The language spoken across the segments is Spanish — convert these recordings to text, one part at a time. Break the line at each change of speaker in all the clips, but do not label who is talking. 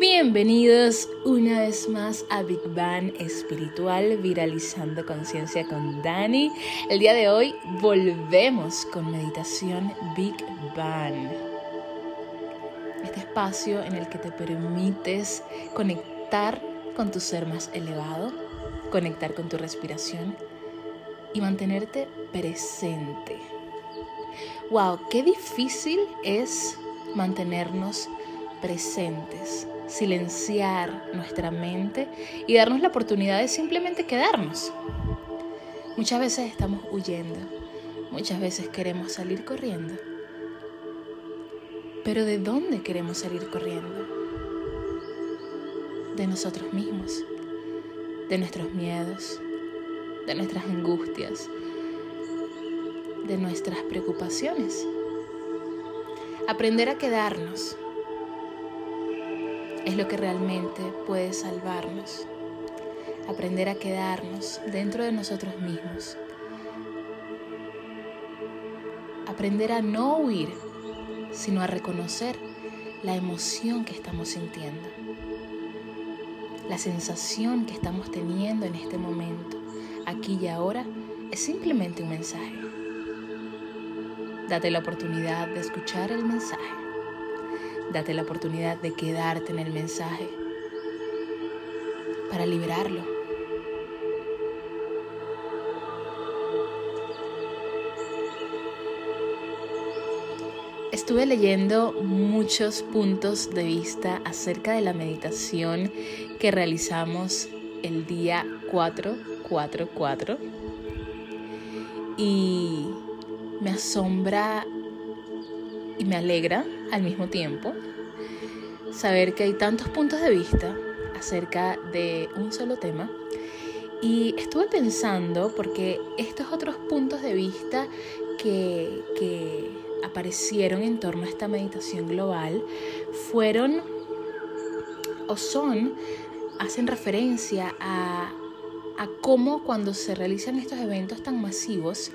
Bienvenidos una vez más a Big Bang Espiritual Viralizando Conciencia con Dani. El día de hoy volvemos con meditación Big Bang. Este espacio en el que te permites conectar con tu ser más elevado, conectar con tu respiración y mantenerte presente. Wow, qué difícil es mantenernos presentes silenciar nuestra mente y darnos la oportunidad de simplemente quedarnos. Muchas veces estamos huyendo, muchas veces queremos salir corriendo. Pero ¿de dónde queremos salir corriendo? De nosotros mismos, de nuestros miedos, de nuestras angustias, de nuestras preocupaciones. Aprender a quedarnos es lo que realmente puede salvarnos. Aprender a quedarnos dentro de nosotros mismos. Aprender a no huir, sino a reconocer la emoción que estamos sintiendo. La sensación que estamos teniendo en este momento, aquí y ahora, es simplemente un mensaje. Date la oportunidad de escuchar el mensaje Date la oportunidad de quedarte en el mensaje para liberarlo. Estuve leyendo muchos puntos de vista acerca de la meditación que realizamos el día 444 y me asombra y me alegra al mismo tiempo saber que hay tantos puntos de vista acerca de un solo tema. Y estuve pensando, porque estos otros puntos de vista que, que aparecieron en torno a esta meditación global fueron o son, hacen referencia a, a cómo cuando se realizan estos eventos tan masivos,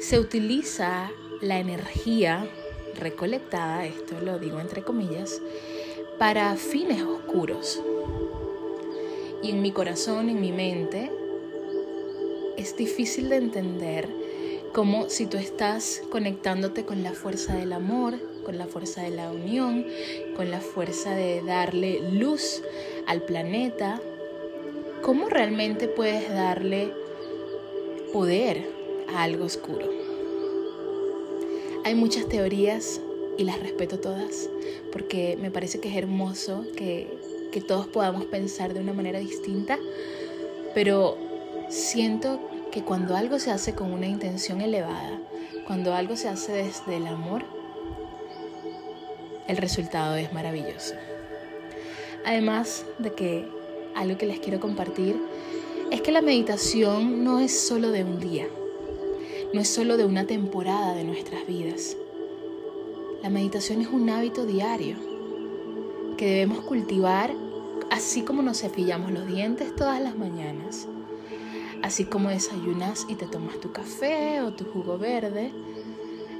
se utiliza la energía recolectada, esto lo digo entre comillas, para fines oscuros. Y en mi corazón, en mi mente, es difícil de entender cómo si tú estás conectándote con la fuerza del amor, con la fuerza de la unión, con la fuerza de darle luz al planeta, ¿cómo realmente puedes darle poder a algo oscuro? Hay muchas teorías y las respeto todas porque me parece que es hermoso que, que todos podamos pensar de una manera distinta, pero siento que cuando algo se hace con una intención elevada, cuando algo se hace desde el amor, el resultado es maravilloso. Además de que algo que les quiero compartir es que la meditación no es solo de un día no es solo de una temporada de nuestras vidas. La meditación es un hábito diario que debemos cultivar así como nos cepillamos los dientes todas las mañanas, así como desayunas y te tomas tu café o tu jugo verde,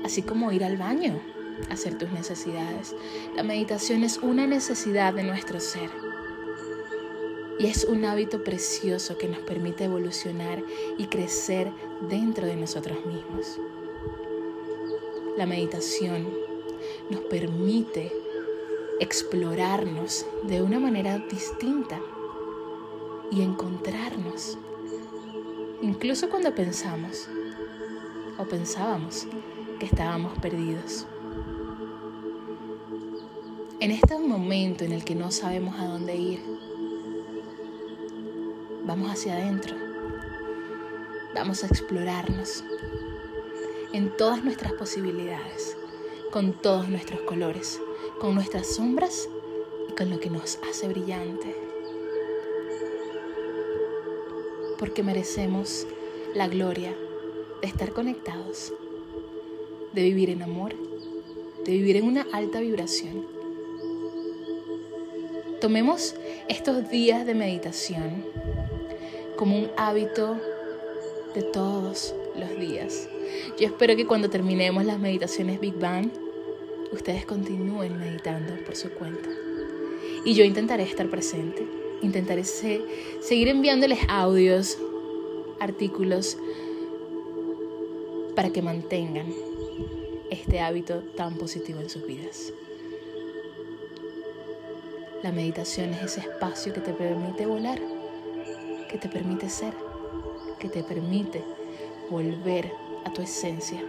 así como ir al baño, hacer tus necesidades. La meditación es una necesidad de nuestro ser y es un hábito precioso que nos permite evolucionar y crecer dentro de nosotros mismos. La meditación nos permite explorarnos de una manera distinta y encontrarnos, incluso cuando pensamos o pensábamos que estábamos perdidos. En este momento en el que no sabemos a dónde ir, Vamos hacia adentro. Vamos a explorarnos en todas nuestras posibilidades, con todos nuestros colores, con nuestras sombras y con lo que nos hace brillante. Porque merecemos la gloria de estar conectados, de vivir en amor, de vivir en una alta vibración. Tomemos estos días de meditación como un hábito de todos los días. Yo espero que cuando terminemos las meditaciones Big Bang, ustedes continúen meditando por su cuenta Y yo intentaré estar presente, intentaré seguir enviándoles audios, artículos, para que mantengan este hábito tan positivo en sus vidas. La meditación es ese espacio que te permite volar, que te permite ser, que te permite volver a tu esencia.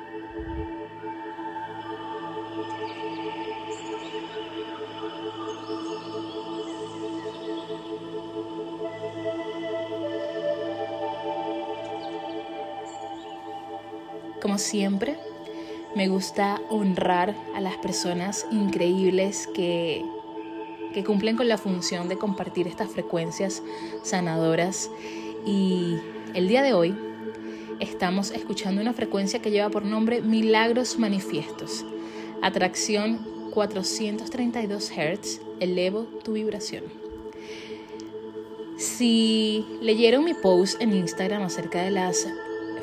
Como siempre, me gusta honrar a las personas increíbles que, que cumplen con la función de compartir estas frecuencias sanadoras. Y el día de hoy estamos escuchando una frecuencia que lleva por nombre Milagros Manifiestos. Atracción 432 Hz, elevo tu vibración. Si leyeron mi post en Instagram acerca de las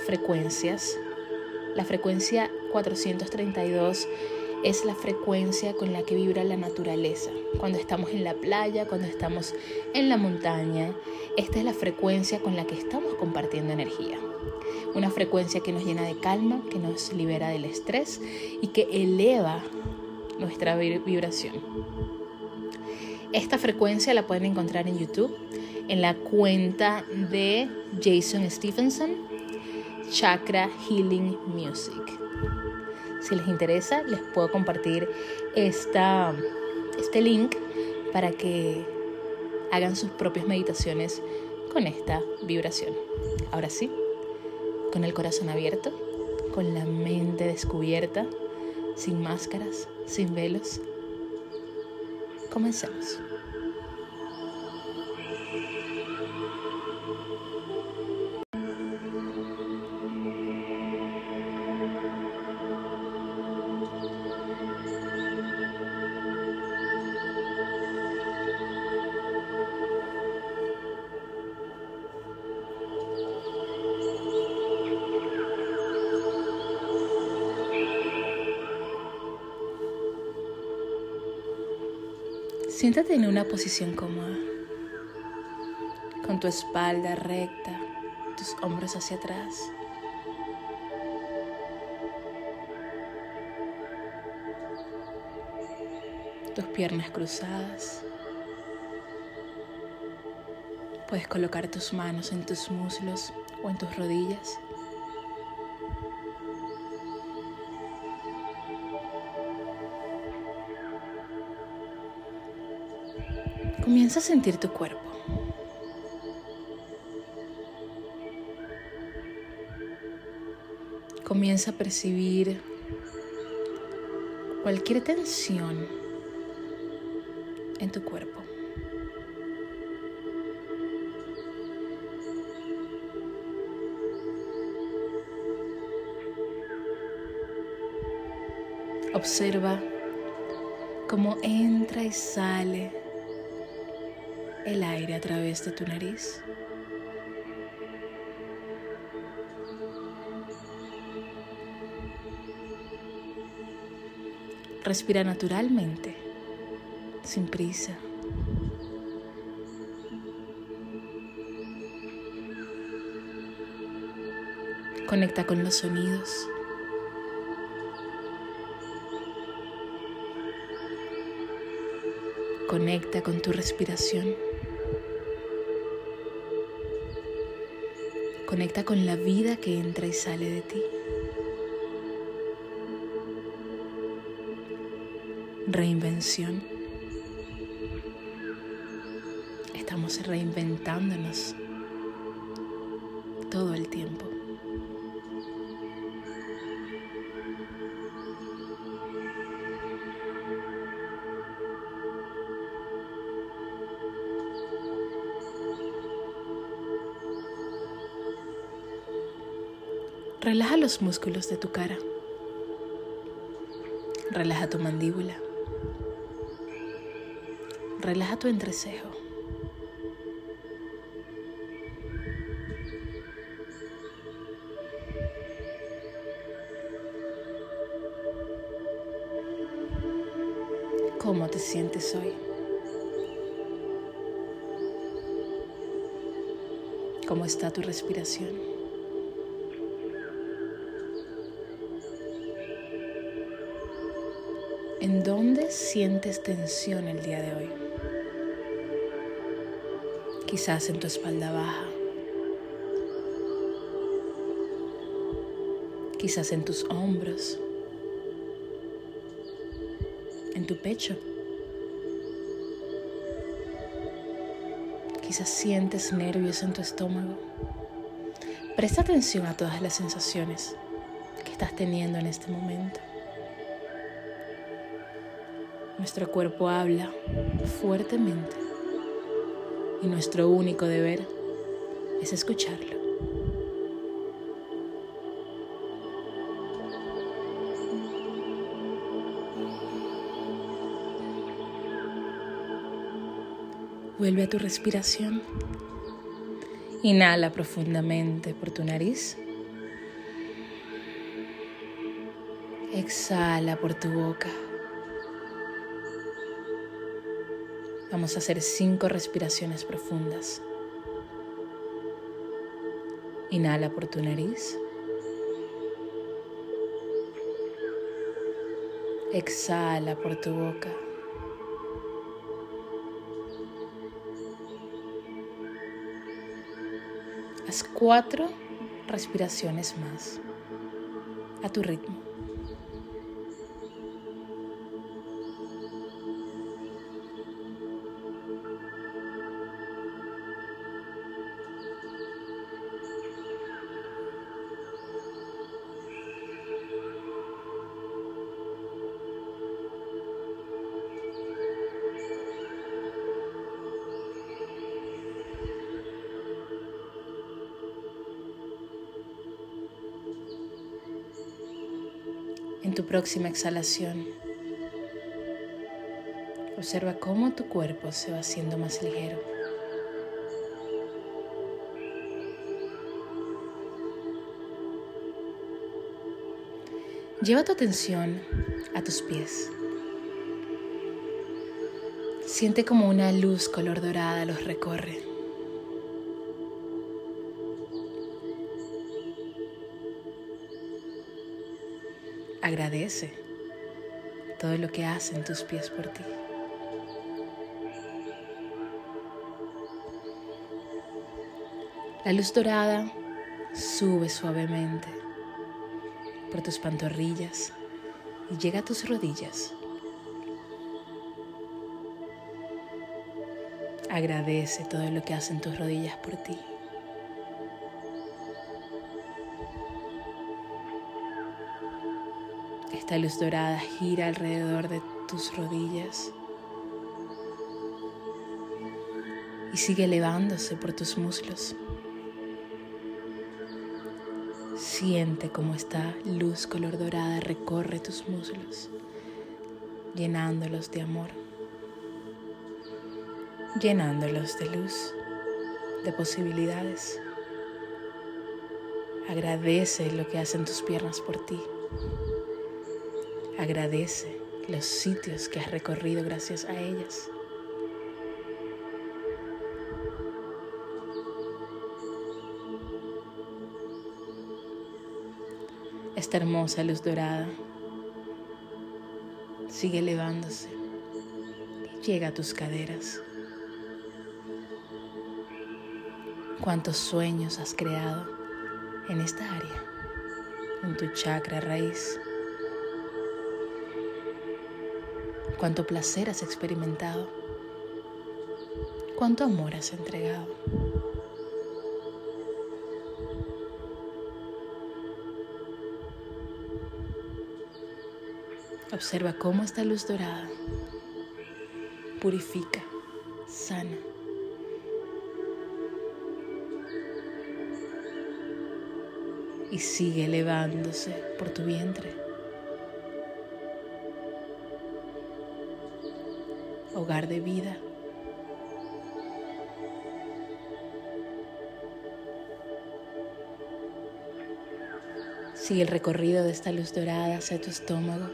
frecuencias, la frecuencia 432 es la frecuencia con la que vibra la naturaleza. Cuando estamos en la playa, cuando estamos en la montaña, esta es la frecuencia con la que estamos compartiendo energía. Una frecuencia que nos llena de calma, que nos libera del estrés y que eleva nuestra vibración. Esta frecuencia la pueden encontrar en YouTube, en la cuenta de Jason Stephenson, Chakra Healing Music. Si les interesa, les puedo compartir esta, este link para que hagan sus propias meditaciones con esta vibración. Ahora sí, con el corazón abierto, con la mente descubierta, sin máscaras, sin velos. Comencemos. Siéntate en una posición cómoda, con tu espalda recta, tus hombros hacia atrás. Tus piernas cruzadas. Puedes colocar tus manos en tus muslos o en tus rodillas. Comienza a sentir tu cuerpo. Comienza a percibir cualquier tensión en tu cuerpo. Observa cómo entra y sale el aire a través de tu nariz. Respira naturalmente, sin prisa. Conecta con los sonidos. Conecta con tu respiración. Conecta con la vida que entra y sale de ti. Reinvención. Estamos reinventándonos todo el tiempo. músculos de tu cara. Relaja tu mandíbula. Relaja tu entrecejo. ¿Cómo te sientes hoy? ¿Cómo está tu respiración? ¿En dónde sientes tensión el día de hoy? Quizás en tu espalda baja. Quizás en tus hombros. En tu pecho. Quizás sientes nervios en tu estómago. Presta atención a todas las sensaciones que estás teniendo en este momento. Nuestro cuerpo habla fuertemente y nuestro único deber es escucharlo. Vuelve a tu respiración. Inhala profundamente por tu nariz. Exhala por tu boca. Vamos a hacer cinco respiraciones profundas. Inhala por tu nariz. Exhala por tu boca. Haz cuatro respiraciones más a tu ritmo. Próxima exhalación. Observa cómo tu cuerpo se va haciendo más ligero. Lleva tu atención a tus pies. Siente como una luz color dorada los recorre. Agradece todo lo que hacen tus pies por ti. La luz dorada sube suavemente por tus pantorrillas y llega a tus rodillas. Agradece todo lo que hacen tus rodillas por ti. Esta luz dorada gira alrededor de tus rodillas y sigue elevándose por tus muslos. Siente cómo esta luz color dorada recorre tus muslos, llenándolos de amor, llenándolos de luz, de posibilidades. Agradece lo que hacen tus piernas por ti. Agradece los sitios que has recorrido gracias a ellas. Esta hermosa luz dorada sigue elevándose y llega a tus caderas. ¿Cuántos sueños has creado en esta área, en tu chakra raíz? Cuánto placer has experimentado, cuánto amor has entregado. Observa cómo esta luz dorada purifica, sana. Y sigue elevándose por tu vientre. Hogar de vida. Sigue el recorrido de esta luz dorada hacia tu estómago.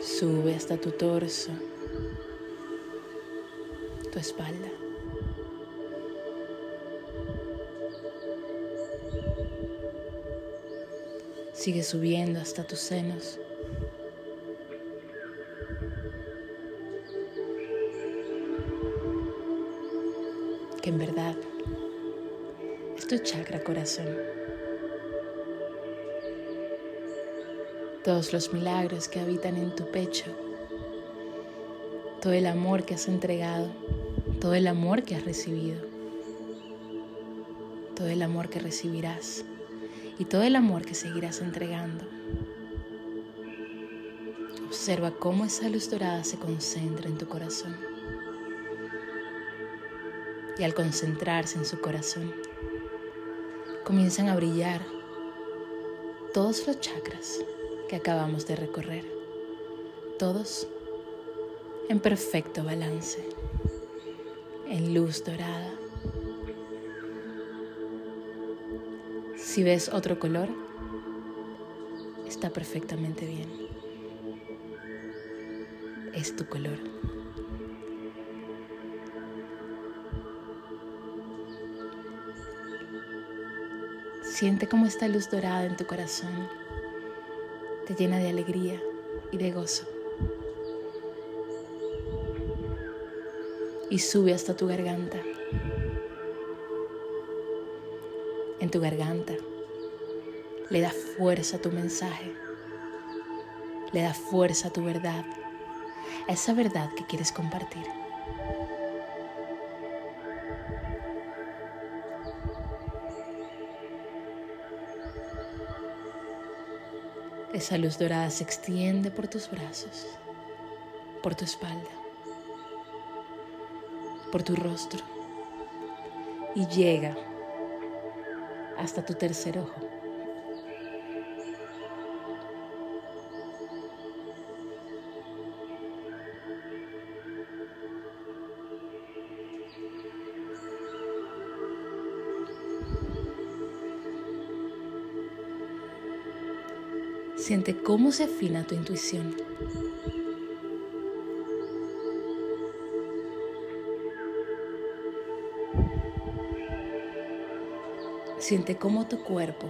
Sube hasta tu torso, tu espalda. Sigue subiendo hasta tus senos. Que en verdad es tu chakra corazón. Todos los milagros que habitan en tu pecho. Todo el amor que has entregado. Todo el amor que has recibido. Todo el amor que recibirás y todo el amor que seguirás entregando. Observa cómo esa luz dorada se concentra en tu corazón. Y al concentrarse en su corazón, comienzan a brillar todos los chakras que acabamos de recorrer, todos en perfecto balance, en luz dorada. Si ves otro color, está perfectamente bien. Es tu color. Siente cómo esta luz dorada en tu corazón te llena de alegría y de gozo. Y sube hasta tu garganta. Tu garganta. Le da fuerza a tu mensaje. Le da fuerza a tu verdad. A esa verdad que quieres compartir. Esa luz dorada se extiende por tus brazos, por tu espalda, por tu rostro y llega hasta tu tercer ojo. Siente cómo se afina tu intuición. Siente cómo tu cuerpo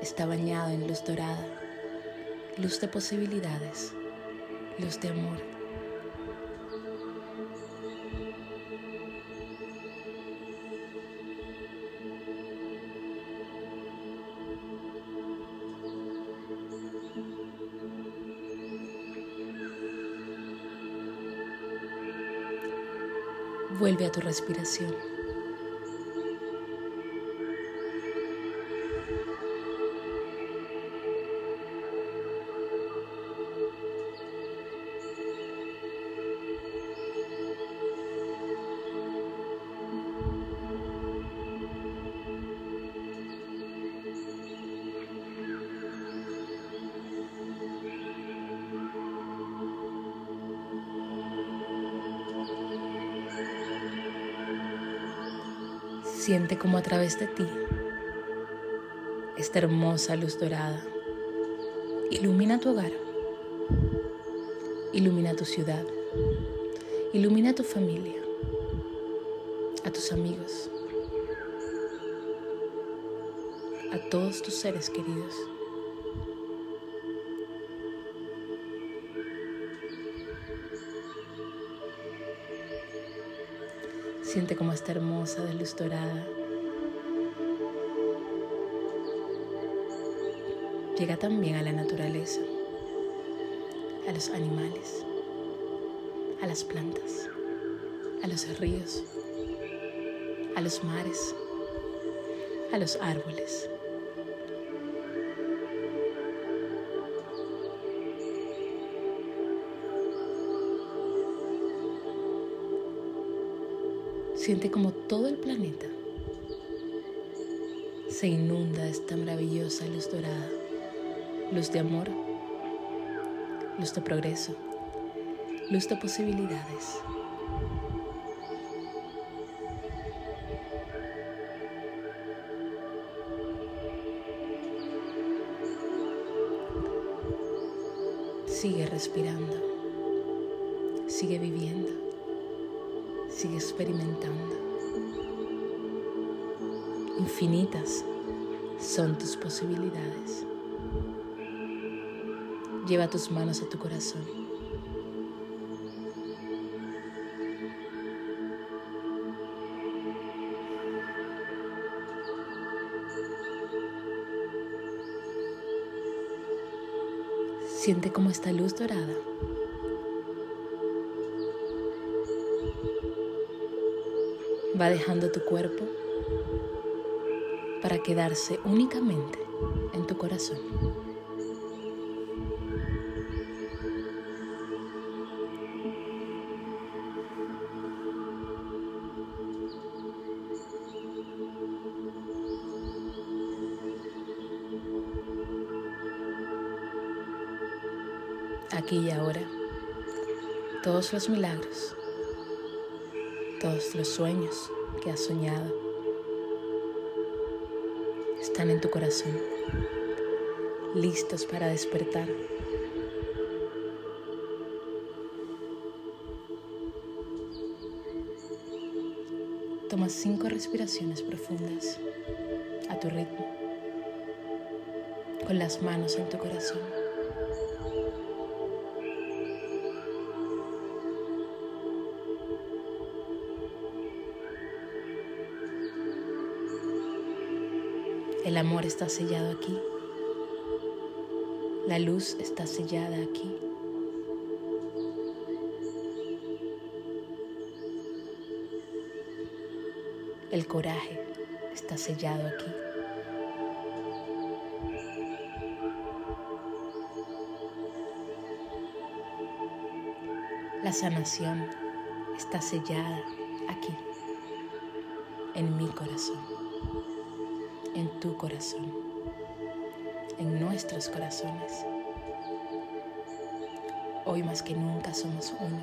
está bañado en luz dorada, luz de posibilidades, luz de amor. Vuelve a tu respiración. Siente como a través de ti esta hermosa luz dorada ilumina tu hogar, ilumina tu ciudad, ilumina tu familia, a tus amigos, a todos tus seres queridos. Siente como esta hermosa de dorada llega también a la naturaleza, a los animales, a las plantas, a los ríos, a los mares, a los árboles. Siente como todo el planeta se inunda esta maravillosa luz dorada, luz de amor, luz de progreso, luz de posibilidades. Sigue respirando. Sigue viviendo. Sigue experimentando. Infinitas son tus posibilidades. Lleva tus manos a tu corazón. Siente como esta luz dorada va dejando tu cuerpo para quedarse únicamente en tu corazón. Aquí y ahora, todos los milagros, todos los sueños que has soñado, están en tu corazón, listos para despertar. Toma cinco respiraciones profundas a tu ritmo, con las manos en tu corazón. El amor está sellado aquí. La luz está sellada aquí. El coraje está sellado aquí. La sanación está sellada aquí, en mi corazón en tu corazón, en nuestros corazones. Hoy más que nunca somos uno.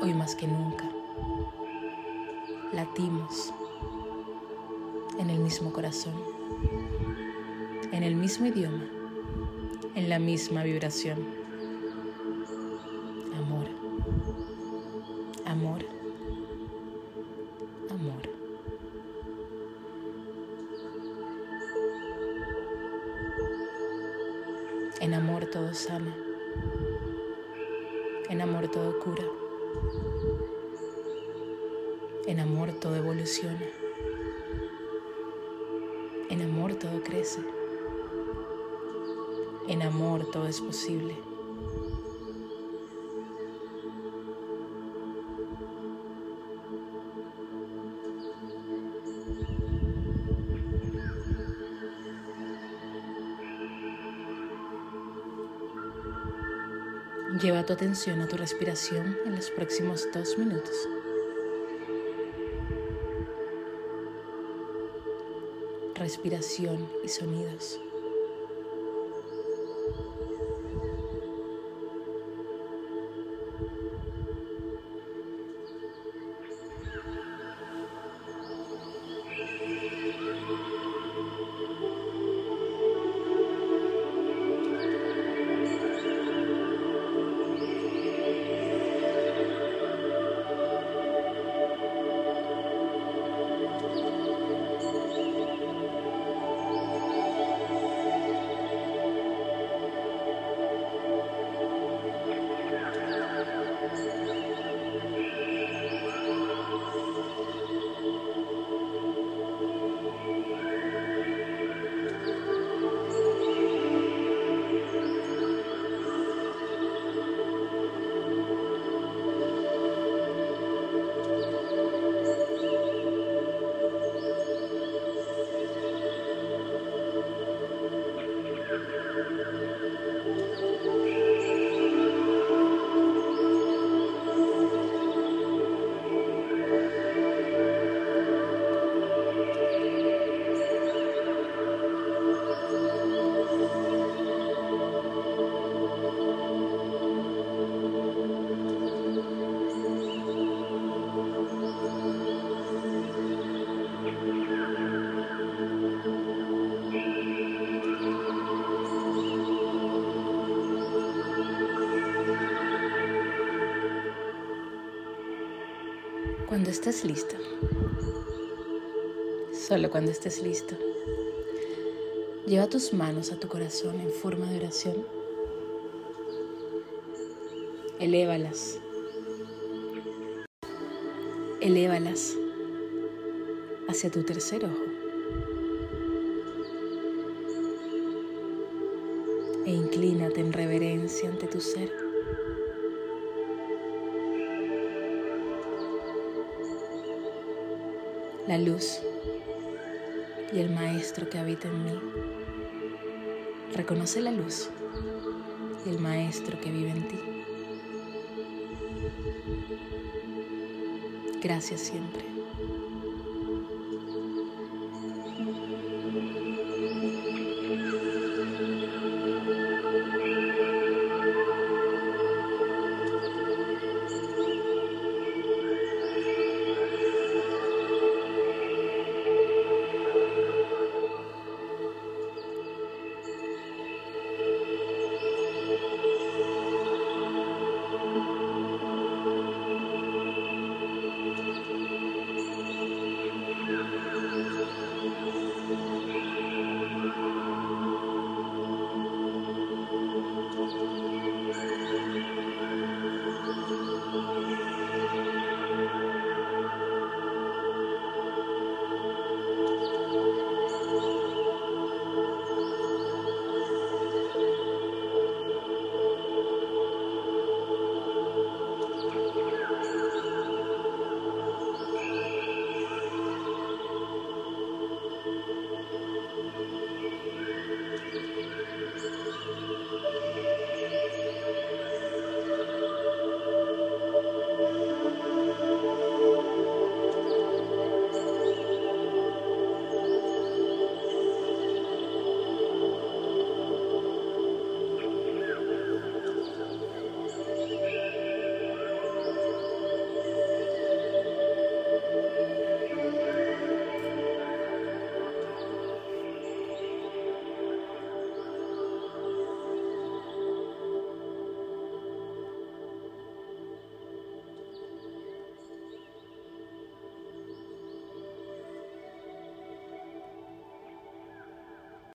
Hoy más que nunca latimos en el mismo corazón, en el mismo idioma, en la misma vibración. Lleva tu atención a tu respiración en los próximos dos minutos. Respiración y sonidos. Cuando estés listo, solo cuando estés listo, lleva tus manos a tu corazón en forma de oración. Elévalas. Elévalas hacia tu tercer ojo. E inclínate en reverencia ante tu ser. La luz y el Maestro que habita en mí. Reconoce la luz y el Maestro que vive en ti. Gracias siempre.